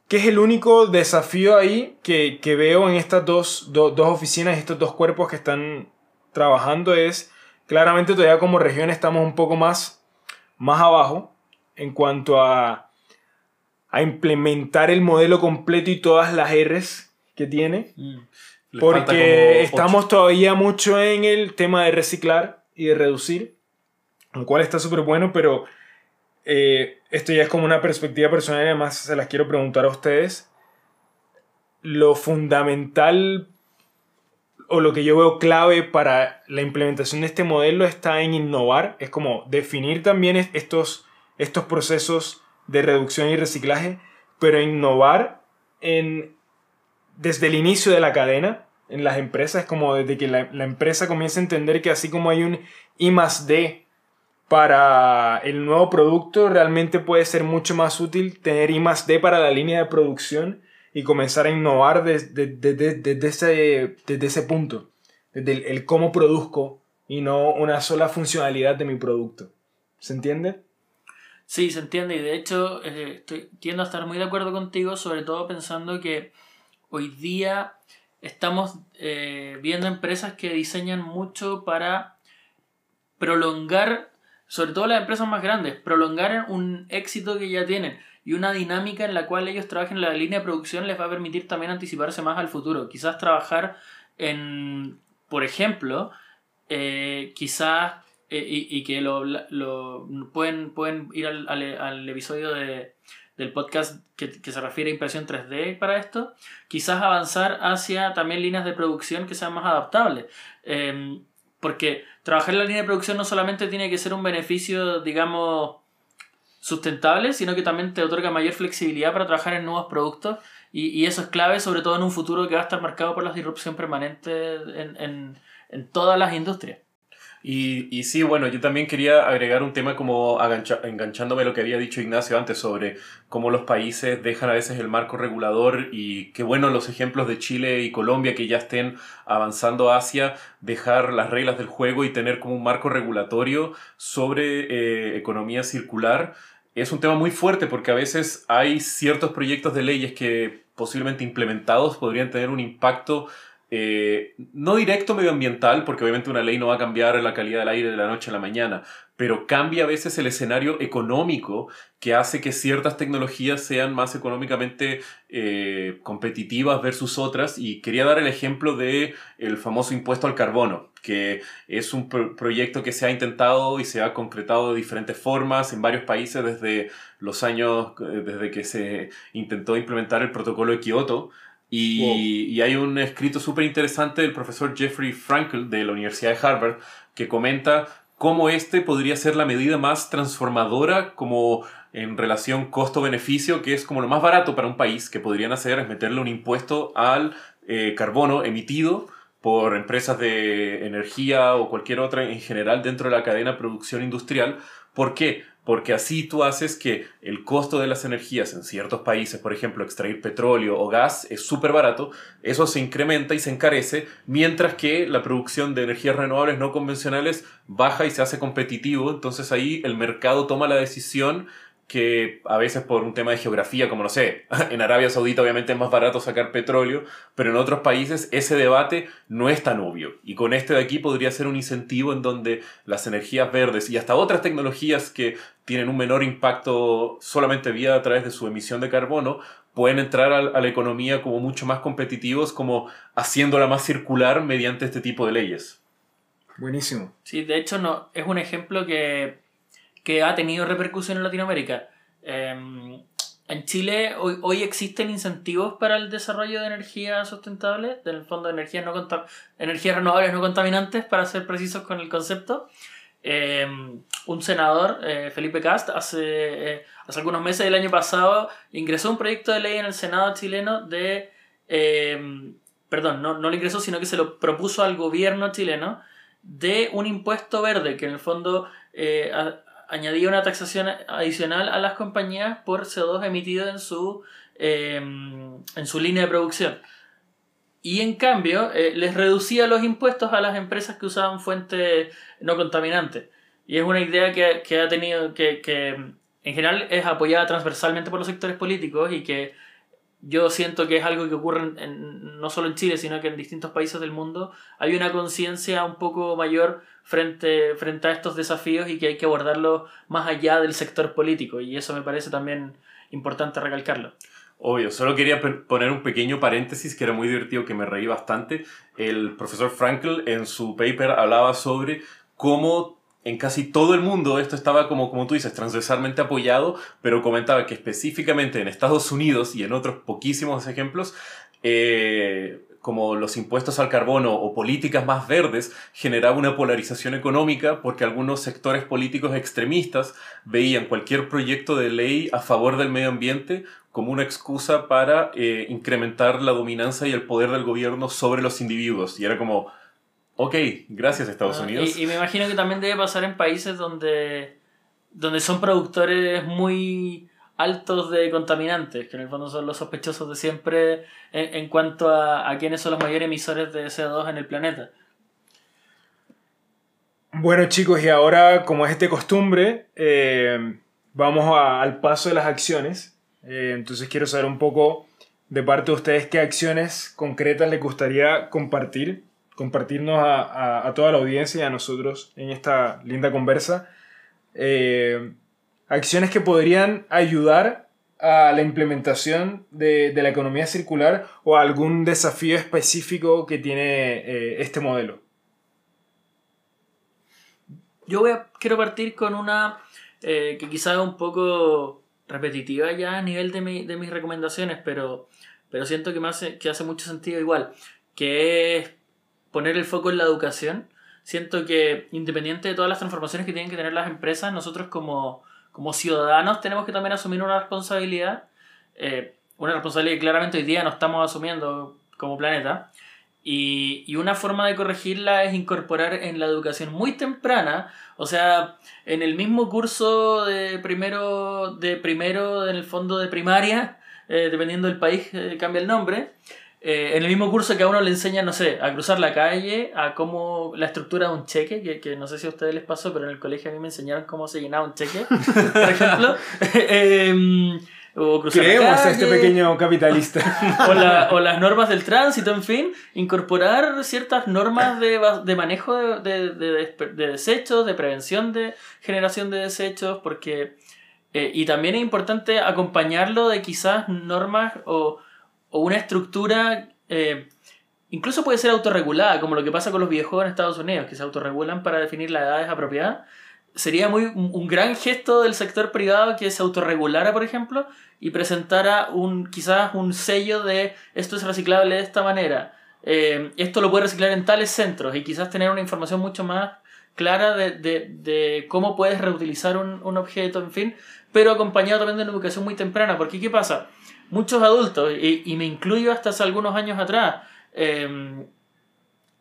que es el único desafío ahí que, que veo en estas dos, do, dos oficinas, estos dos cuerpos que están trabajando, es claramente todavía como región estamos un poco más, más abajo en cuanto a a implementar el modelo completo y todas las R's que tiene. Mm. Porque estamos todavía mucho en el tema de reciclar y de reducir, lo cual está súper bueno, pero eh, esto ya es como una perspectiva personal y además se las quiero preguntar a ustedes. Lo fundamental o lo que yo veo clave para la implementación de este modelo está en innovar, es como definir también estos, estos procesos de reducción y reciclaje, pero innovar en, desde el inicio de la cadena en las empresas, como desde que la, la empresa comienza a entender que así como hay un I más D para el nuevo producto, realmente puede ser mucho más útil tener I más D para la línea de producción y comenzar a innovar desde, desde, desde, ese, desde ese punto, desde el, cómo produzco y no una sola funcionalidad de mi producto. ¿Se entiende? Sí, se entiende y de hecho eh, estoy, tiendo a estar muy de acuerdo contigo, sobre todo pensando que hoy día estamos eh, viendo empresas que diseñan mucho para prolongar, sobre todo las empresas más grandes, prolongar un éxito que ya tienen y una dinámica en la cual ellos trabajen en la línea de producción les va a permitir también anticiparse más al futuro. Quizás trabajar en, por ejemplo, eh, quizás eh, y, que lo, lo, pueden, pueden ir al, al, episodio de, del podcast que, que, se refiere a impresión 3D para esto, quizás avanzar hacia también líneas de producción que sean más adaptables. Em, porque trabajar en la línea de producción no solamente tiene que ser un beneficio, digamos, sustentable, sino que también te otorga mayor flexibilidad para trabajar en nuevos productos y, y eso es clave, sobre todo en un futuro que va a estar marcado por la disrupción permanente en, en, en todas las industrias. Y, y, sí, bueno, yo también quería agregar un tema como enganchándome a lo que había dicho Ignacio antes sobre cómo los países dejan a veces el marco regulador y qué bueno los ejemplos de Chile y Colombia que ya estén avanzando hacia dejar las reglas del juego y tener como un marco regulatorio sobre eh, economía circular. Es un tema muy fuerte porque a veces hay ciertos proyectos de leyes que posiblemente implementados podrían tener un impacto eh, no directo medioambiental, porque obviamente una ley no va a cambiar la calidad del aire de la noche a la mañana, pero cambia a veces el escenario económico que hace que ciertas tecnologías sean más económicamente eh, competitivas versus otras. Y quería dar el ejemplo de el famoso impuesto al carbono, que es un pro proyecto que se ha intentado y se ha concretado de diferentes formas en varios países desde los años, eh, desde que se intentó implementar el protocolo de Kioto. Y, y, hay un escrito súper interesante del profesor Jeffrey Frankel de la Universidad de Harvard que comenta cómo este podría ser la medida más transformadora como en relación costo-beneficio, que es como lo más barato para un país que podrían hacer es meterle un impuesto al eh, carbono emitido por empresas de energía o cualquier otra en general dentro de la cadena de producción industrial. ¿Por qué? Porque así tú haces que el costo de las energías en ciertos países, por ejemplo, extraer petróleo o gas es súper barato, eso se incrementa y se encarece, mientras que la producción de energías renovables no convencionales baja y se hace competitivo, entonces ahí el mercado toma la decisión que a veces por un tema de geografía, como no sé, *laughs* en Arabia Saudita obviamente es más barato sacar petróleo, pero en otros países ese debate no es tan obvio. Y con este de aquí podría ser un incentivo en donde las energías verdes y hasta otras tecnologías que tienen un menor impacto solamente vía a través de su emisión de carbono, pueden entrar a, la economía como mucho más competitivos, como haciéndola más circular mediante este tipo de leyes. Buenísimo. Sí, de hecho no, es un ejemplo que, que ha tenido repercusión en Latinoamérica. Em, en Chile hoy, hoy, existen incentivos para el desarrollo de energía sustentable, del fondo de energías, no energías renovables no contaminantes, para ser precisos con el concepto. Em, un senador, eh, Felipe Cast, hace, eh, hace algunos meses del año pasado ingresó un proyecto de ley en el Senado chileno de... Em, perdón, no, no lo ingresó, sino que se lo propuso al gobierno chileno de un impuesto verde que en el fondo eh, añadía una taxación adicional a las compañías por CO2 emitido en su, em, en su línea de producción. Y en cambio, eh, les reducía los impuestos a las empresas que usaban fuentes no contaminantes. Y es una idea que, que ha tenido, que, que en general es apoyada transversalmente por los sectores políticos y que yo siento que es algo que ocurre no solo en Chile, sino que en distintos países del mundo, hay una conciencia un poco mayor frente, frente a estos desafíos y que hay que abordarlos más allá del sector político. Y eso me parece también importante recalcarlo. Obvio, solo quería poner un pequeño paréntesis que era muy divertido, que me reí bastante. El profesor Frankl en su paper hablaba sobre cómo en casi todo el mundo esto estaba como, como tú dices, transversalmente apoyado, pero comentaba que específicamente en Estados Unidos y en otros poquísimos ejemplos, eh, como los impuestos al carbono o políticas más verdes, generaba una polarización económica porque algunos sectores políticos extremistas veían cualquier proyecto de ley a favor del medio ambiente como una excusa para eh, incrementar la dominancia y el poder del gobierno sobre los individuos. Y era como, Ok, gracias Estados ah, Unidos. Y, me imagino que también debe pasar en países donde, donde son productores muy altos de contaminantes, que en el fondo son los sospechosos de siempre en, cuanto a, a quiénes son los mayores emisores de CO2 en el planeta. Bueno chicos, y ahora como es este costumbre, eh, vamos al paso de las acciones. Eh, entonces quiero saber un poco de parte de ustedes qué acciones concretas les gustaría compartir compartirnos a, toda la audiencia y a nosotros en esta linda conversa eh, acciones que podrían ayudar a la implementación de, la economía circular o algún desafío específico que tiene eh, este modelo. Yo voy quiero partir con una eh, que quizás es un poco repetitiva ya a nivel de, mis recomendaciones, pero, pero siento que, me hace, que hace mucho sentido igual, que poner el foco en la educación. Siento que independiente de todas las transformaciones que tienen que tener las empresas, nosotros como, como ciudadanos tenemos que también asumir una responsabilidad, eh, una responsabilidad que claramente hoy día no estamos asumiendo como planeta. Y, y, una forma de corregirla es incorporar en la educación muy temprana, o sea, en el mismo curso de primero, de primero en el fondo de primaria, eh, dependiendo del país, eh, cambia el nombre, eh, en el mismo curso que a uno le enseñan, no sé, a cruzar la calle, a cómo la estructura de un cheque, que, que, no sé si a ustedes les pasó, pero en el colegio a mí me enseñaron cómo se llenaba un cheque, *laughs* por ejemplo. *laughs* eh, o cruzar Creemos a este pequeño capitalista. *laughs* o, las normas del tránsito, en fin, incorporar ciertas normas de, de manejo de, de, de, desechos, de prevención de generación de desechos, porque... Eh, y también es importante acompañarlo de quizás normas o o una estructura, eh, incluso puede ser autorregulada, como lo que pasa con los videojuegos en Estados Unidos, que se autorregulan para definir las edades apropiadas. Sería muy, un gran gesto del sector privado que se autorregulara, por ejemplo, y presentara un, quizás un sello de esto es reciclable de esta manera, eh, esto lo puede reciclar en tales centros, y quizás tener una información mucho más clara de, de, de cómo puedes reutilizar un, un, objeto, en fin, pero acompañado también de una educación muy temprana, porque ¿qué pasa? Muchos adultos, y, y, me incluyo hasta hace algunos años atrás, eh,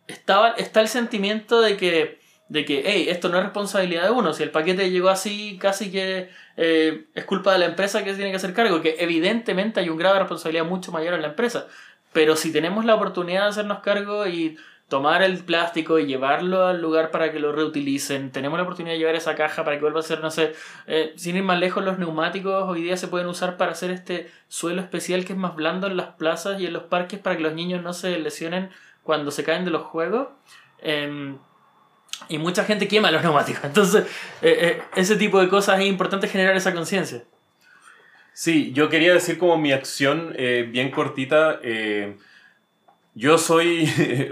estaba, está el sentimiento de que, de que, hey, esto no es responsabilidad de uno, si el paquete llegó así, casi que eh, es culpa de la empresa que tiene que hacer cargo, que evidentemente hay un grado de responsabilidad mucho mayor en la empresa, pero si tenemos la oportunidad de hacernos cargo y tomar el plástico y llevarlo al lugar para que lo reutilicen. Tenemos la oportunidad de llevar esa caja para que vuelva a ser, no sé, eh, sin ir más lejos, los neumáticos hoy día se pueden usar para hacer este suelo especial que es más blando en las plazas y en los parques para que los niños no se lesionen cuando se caen de los juegos. Em, y mucha gente quema los neumáticos. *laughs* Entonces, eh, eh, ese tipo de cosas es importante generar esa conciencia. Sí, yo quería decir como mi acción bien cortita. Yo soy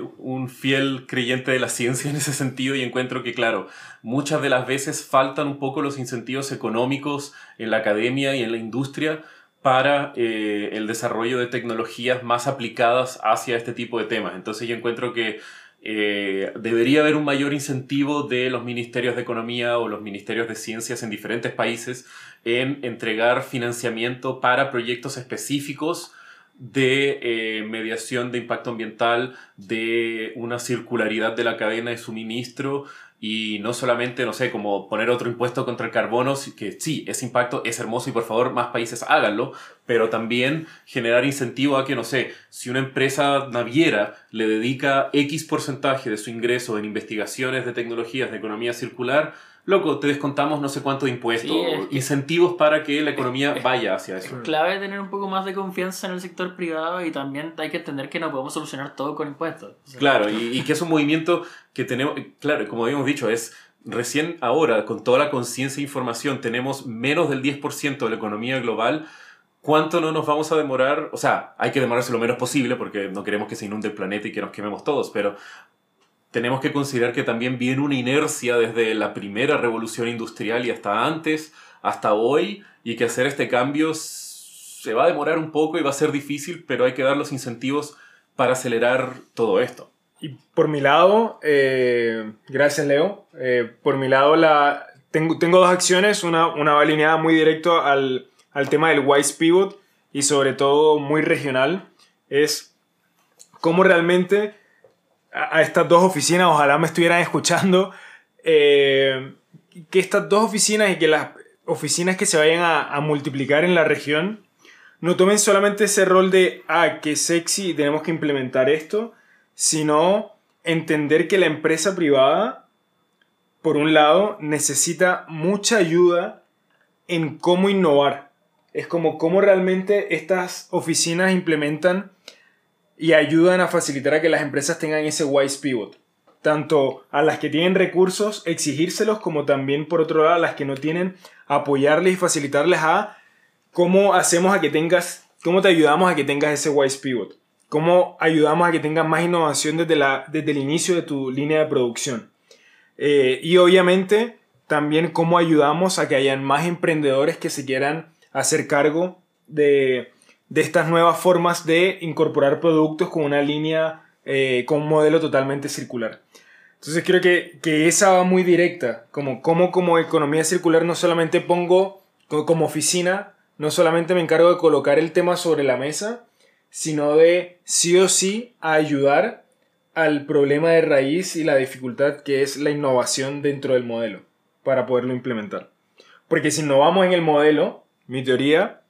*laughs* un fiel creyente de la ciencia en ese sentido y encuentro que, claro, muchas de las veces faltan un poco los incentivos económicos en la academia y en la industria para eh, el desarrollo de tecnologías más aplicadas hacia este tipo de temas. Entonces yo encuentro que eh, debería haber un mayor incentivo de los ministerios de economía o los ministerios de ciencias en diferentes países en entregar financiamiento para proyectos específicos de eh, mediación de impacto ambiental, de una circularidad de la cadena de suministro y no solamente, no sé, como poner otro impuesto contra el carbono, que sí, ese impacto es hermoso y por favor más países háganlo, pero también generar incentivo a que, no sé, si una empresa naviera le dedica X porcentaje de su ingreso en investigaciones de tecnologías de economía circular, loco, te descontamos no sé cuánto de impuestos, incentivos para que la economía vaya hacia eso. Es clave tener un poco más de confianza en el sector privado y también hay que entender que no podemos solucionar todo con impuestos. claro, y, que es un movimiento que tenemos, claro, como habíamos dicho, es recién ahora, con toda la conciencia e información, tenemos menos del 10% de la economía global. ¿Cuánto no nos vamos a demorar? O sea, hay que demorarse lo menos posible porque no queremos que se inunde el planeta y que nos quememos todos, pero tenemos que considerar que también viene una inercia desde la primera revolución industrial y hasta antes, hasta hoy, y que hacer este cambio se va a demorar un poco y va a ser difícil, pero hay que dar los incentivos para acelerar todo esto. Y por mi lado, eh, gracias Leo, eh, por mi lado la, tengo, tengo dos acciones, una, una va alineada muy directo al, al tema del Wise Pivot y sobre todo muy regional, es cómo realmente a, estas dos oficinas, ojalá me estuvieran escuchando, eh, que estas dos oficinas y que las oficinas que se vayan a, multiplicar en la región no tomen solamente ese rol de, ah, qué sexy, tenemos que implementar esto, sino entender que la empresa privada, por un lado, necesita mucha ayuda en cómo innovar. Es como cómo realmente estas oficinas implementan y ayudan a facilitar a que las empresas tengan ese wise pivot. Tanto a las que tienen recursos, exigírselos, como también por otro lado a las que no tienen, apoyarles y facilitarles a cómo hacemos a que tengas, cómo te ayudamos a que tengas ese wise pivot. Cómo ayudamos a que tengas más innovación desde, la, desde el inicio de tu línea de producción. Eh, y obviamente también cómo ayudamos a que hayan más emprendedores que se quieran hacer cargo de, de estas nuevas formas de incorporar productos con una línea, eh, con un modelo totalmente circular. Entonces creo que, que esa va muy directa, como, como como economía circular no solamente pongo como oficina, no solamente me encargo de colocar el tema sobre la mesa, sino de sí o sí ayudar al problema de raíz y la dificultad que es la innovación dentro del modelo para poderlo implementar. Porque si innovamos en el modelo, mi teoría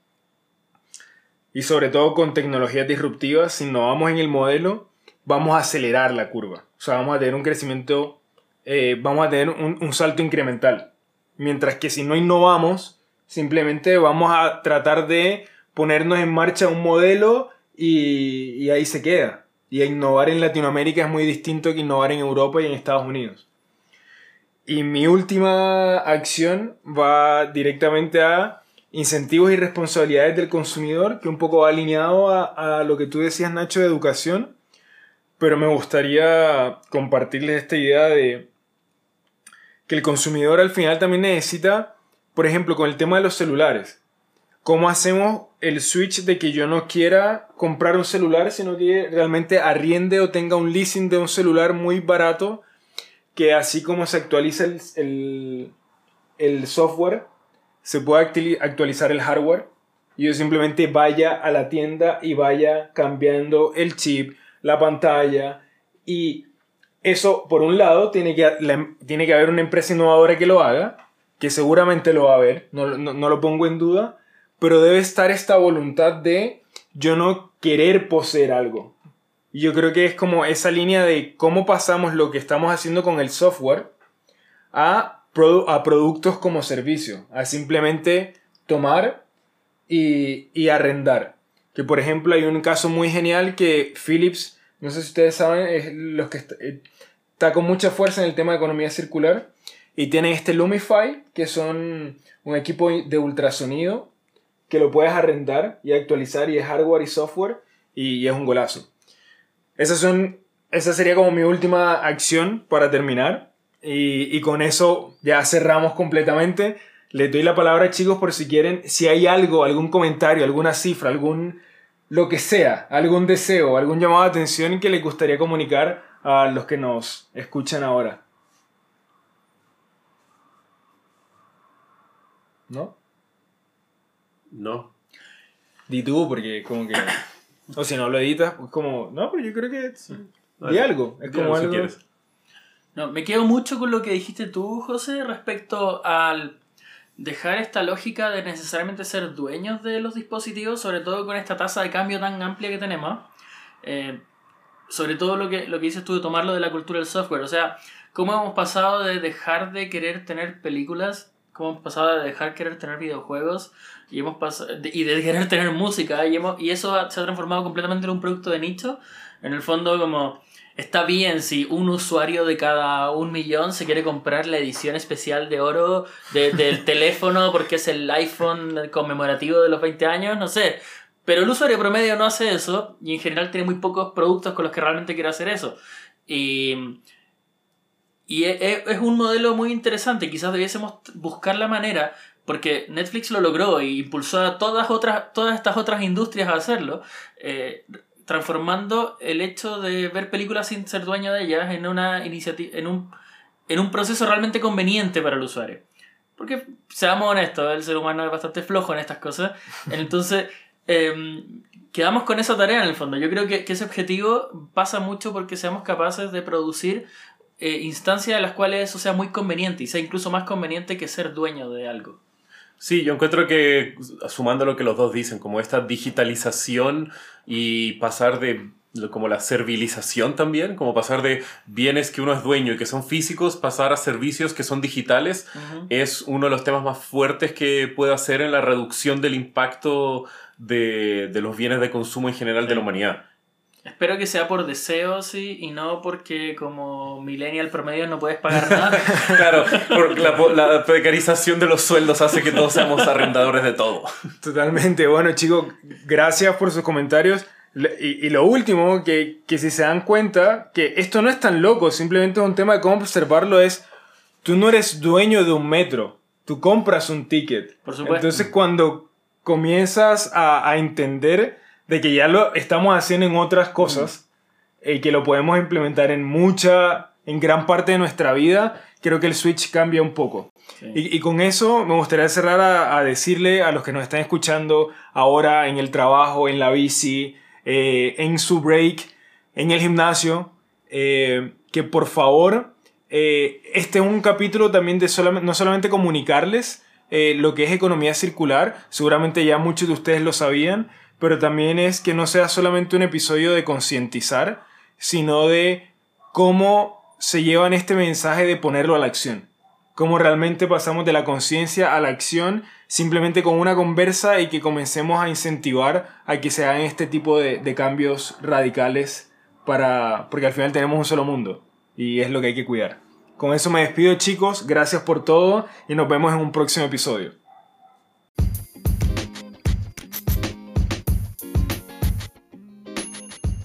y sobre todo con tecnologías disruptivas, si innovamos en el modelo, vamos a acelerar la curva. O sea, vamos a tener un crecimiento, eh, vamos a tener un, salto incremental. Mientras que si no innovamos, simplemente vamos a tratar de ponernos en marcha un modelo y, y ahí se queda. Y innovar en Latinoamérica es muy distinto que innovar en Europa y en Estados Unidos. Y mi última acción va directamente a incentivos y responsabilidades del consumidor, que un poco va alineado a, lo que tú decías, Nacho, de educación, pero me gustaría compartirles esta idea de que el consumidor al final también necesita, por ejemplo, con el tema de los celulares, ¿cómo hacemos el switch de que yo no quiera comprar un celular, sino que realmente arriende o tenga un leasing de un celular muy barato, que así como se actualiza el, el software, se puede actualizar el hardware y yo simplemente vaya a la tienda y vaya cambiando el chip, la pantalla y eso por un lado tiene que, tiene que haber una empresa innovadora que lo haga, que seguramente lo va a haber, no, no lo pongo en duda, pero debe estar esta voluntad de yo no querer poseer algo. Yo creo que es como esa línea de cómo pasamos lo que estamos haciendo con el software a, a productos como servicio, a simplemente tomar y, y arrendar. Que por ejemplo hay un caso muy genial que Philips, no sé si ustedes saben, es los que está, eh, está con mucha fuerza en el tema de economía circular y tiene este Lumify, que son un equipo de ultrasonido que lo puedes arrendar y actualizar y es hardware y software y, es un golazo. Esas son, esa sería como mi última acción para terminar y, y con eso ya cerramos completamente. Les doy la palabra chicos por si quieren, si hay algo, algún comentario, alguna cifra, algún lo que sea, algún deseo, algún llamado de atención que les gustaría comunicar a los que nos escuchan ahora. ¿No? No. Di tú, porque como que... *coughs* O si no lo editas, pues como... No, pero yo creo que... Di algo. Es como algo si. No, me quedo mucho con lo que dijiste tú, José, respecto al dejar esta lógica de necesariamente ser dueños de los dispositivos, sobre todo con esta tasa de cambio tan amplia que tenemos. Eh, sobre todo lo que, lo que dices tú de tomarlo de la cultura del software. O sea, cómo hemos pasado de dejar de querer tener películas, cómo hemos pasado de dejar querer tener videojuegos y, hemos pasado, y de querer tener música y, hemos, y eso se ha transformado completamente en un producto de nicho. En el fondo, como está bien si un usuario de cada un millón se quiere comprar la edición especial de oro de- del *laughs* teléfono porque es el iPhone conmemorativo de los 20 años, no sé. Pero el usuario promedio no hace eso y en general tiene muy pocos productos con los que realmente quiere hacer eso. Y, y e- e- es un modelo muy interesante. Quizás debiésemos buscar la manera, porque Netflix lo logró e impulsó a todas, otras, todas estas otras industrias a hacerlo, eh, transformando el hecho de ver películas sin ser dueño de ellas en, una iniciativa, en, un, en un proceso realmente conveniente para el usuario. Porque, seamos honestos, el ser humano es bastante flojo en estas cosas. Entonces, eh, quedamos con esa tarea en el fondo. Yo creo que, que ese objetivo pasa mucho porque seamos capaces de producir eh, instancias en las cuales eso sea muy conveniente y sea incluso más conveniente que ser dueño de algo. Sí, yo encuentro que, sumando lo que los dos dicen, como esta digitalización y pasar de como la servilización también, como pasar de bienes que uno es dueño y que son físicos, pasar a servicios que son digitales, Ujú. es uno de los temas más fuertes que puede hacer en la reducción del impacto de, de los bienes de consumo en general de la humanidad. Espero que sea por deseo, sí, y no porque como millennial promedio no puedes pagar nada. *laughs* Claro, por la, la precarización de los sueldos hace que todos seamos arrendadores de todo. Totalmente. Bueno, chicos, gracias por sus comentarios. Y lo último, que, que si se dan cuenta, que esto no es tan loco, simplemente es un tema de cómo observarlo, es, tú no eres dueño de un metro, tú compras un ticket. Por supuesto. Entonces cuando comienzas a, a entender de que ya lo estamos haciendo en otras cosas y que lo podemos implementar en mucha, en gran parte de nuestra vida, creo que el switch cambia un poco. Sí. Y, y con eso me gustaría cerrar a, a decirle a los que nos están escuchando ahora en el trabajo, en la bici, eh, en su break, en el gimnasio, eh, que por favor, eh, este es un capítulo también de solamente, no solamente comunicarles eh, lo que es economía circular, seguramente ya muchos de ustedes lo sabían, pero también es que no sea solamente un episodio de concientizar, sino de cómo se llevan este mensaje de ponerlo a la acción cómo realmente pasamos de la conciencia a la acción simplemente con una conversa y que comencemos a incentivar a que se hagan este tipo de, de cambios radicales para porque al final tenemos un solo mundo y es lo que hay que cuidar. Con eso me despido chicos, gracias por todo y nos vemos en un próximo episodio.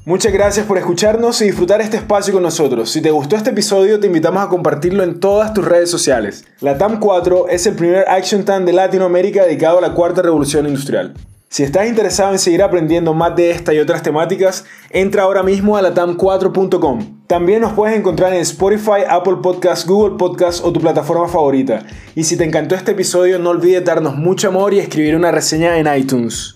Muchas gracias por escucharnos y disfrutar este espacio con nosotros. Si te gustó este episodio, te invitamos a compartirlo en todas tus redes sociales. La TAM 4 es el primer Action TAM de Latinoamérica dedicado a la cuarta revolución industrial. Si estás interesado en seguir aprendiendo más de esta y otras temáticas, entra ahora mismo a latam4.com. También nos puedes encontrar en Spotify, Apple Podcasts, Google Podcasts o tu plataforma favorita. Y si te encantó este episodio, no olvides darnos mucho amor y escribir una reseña en iTunes.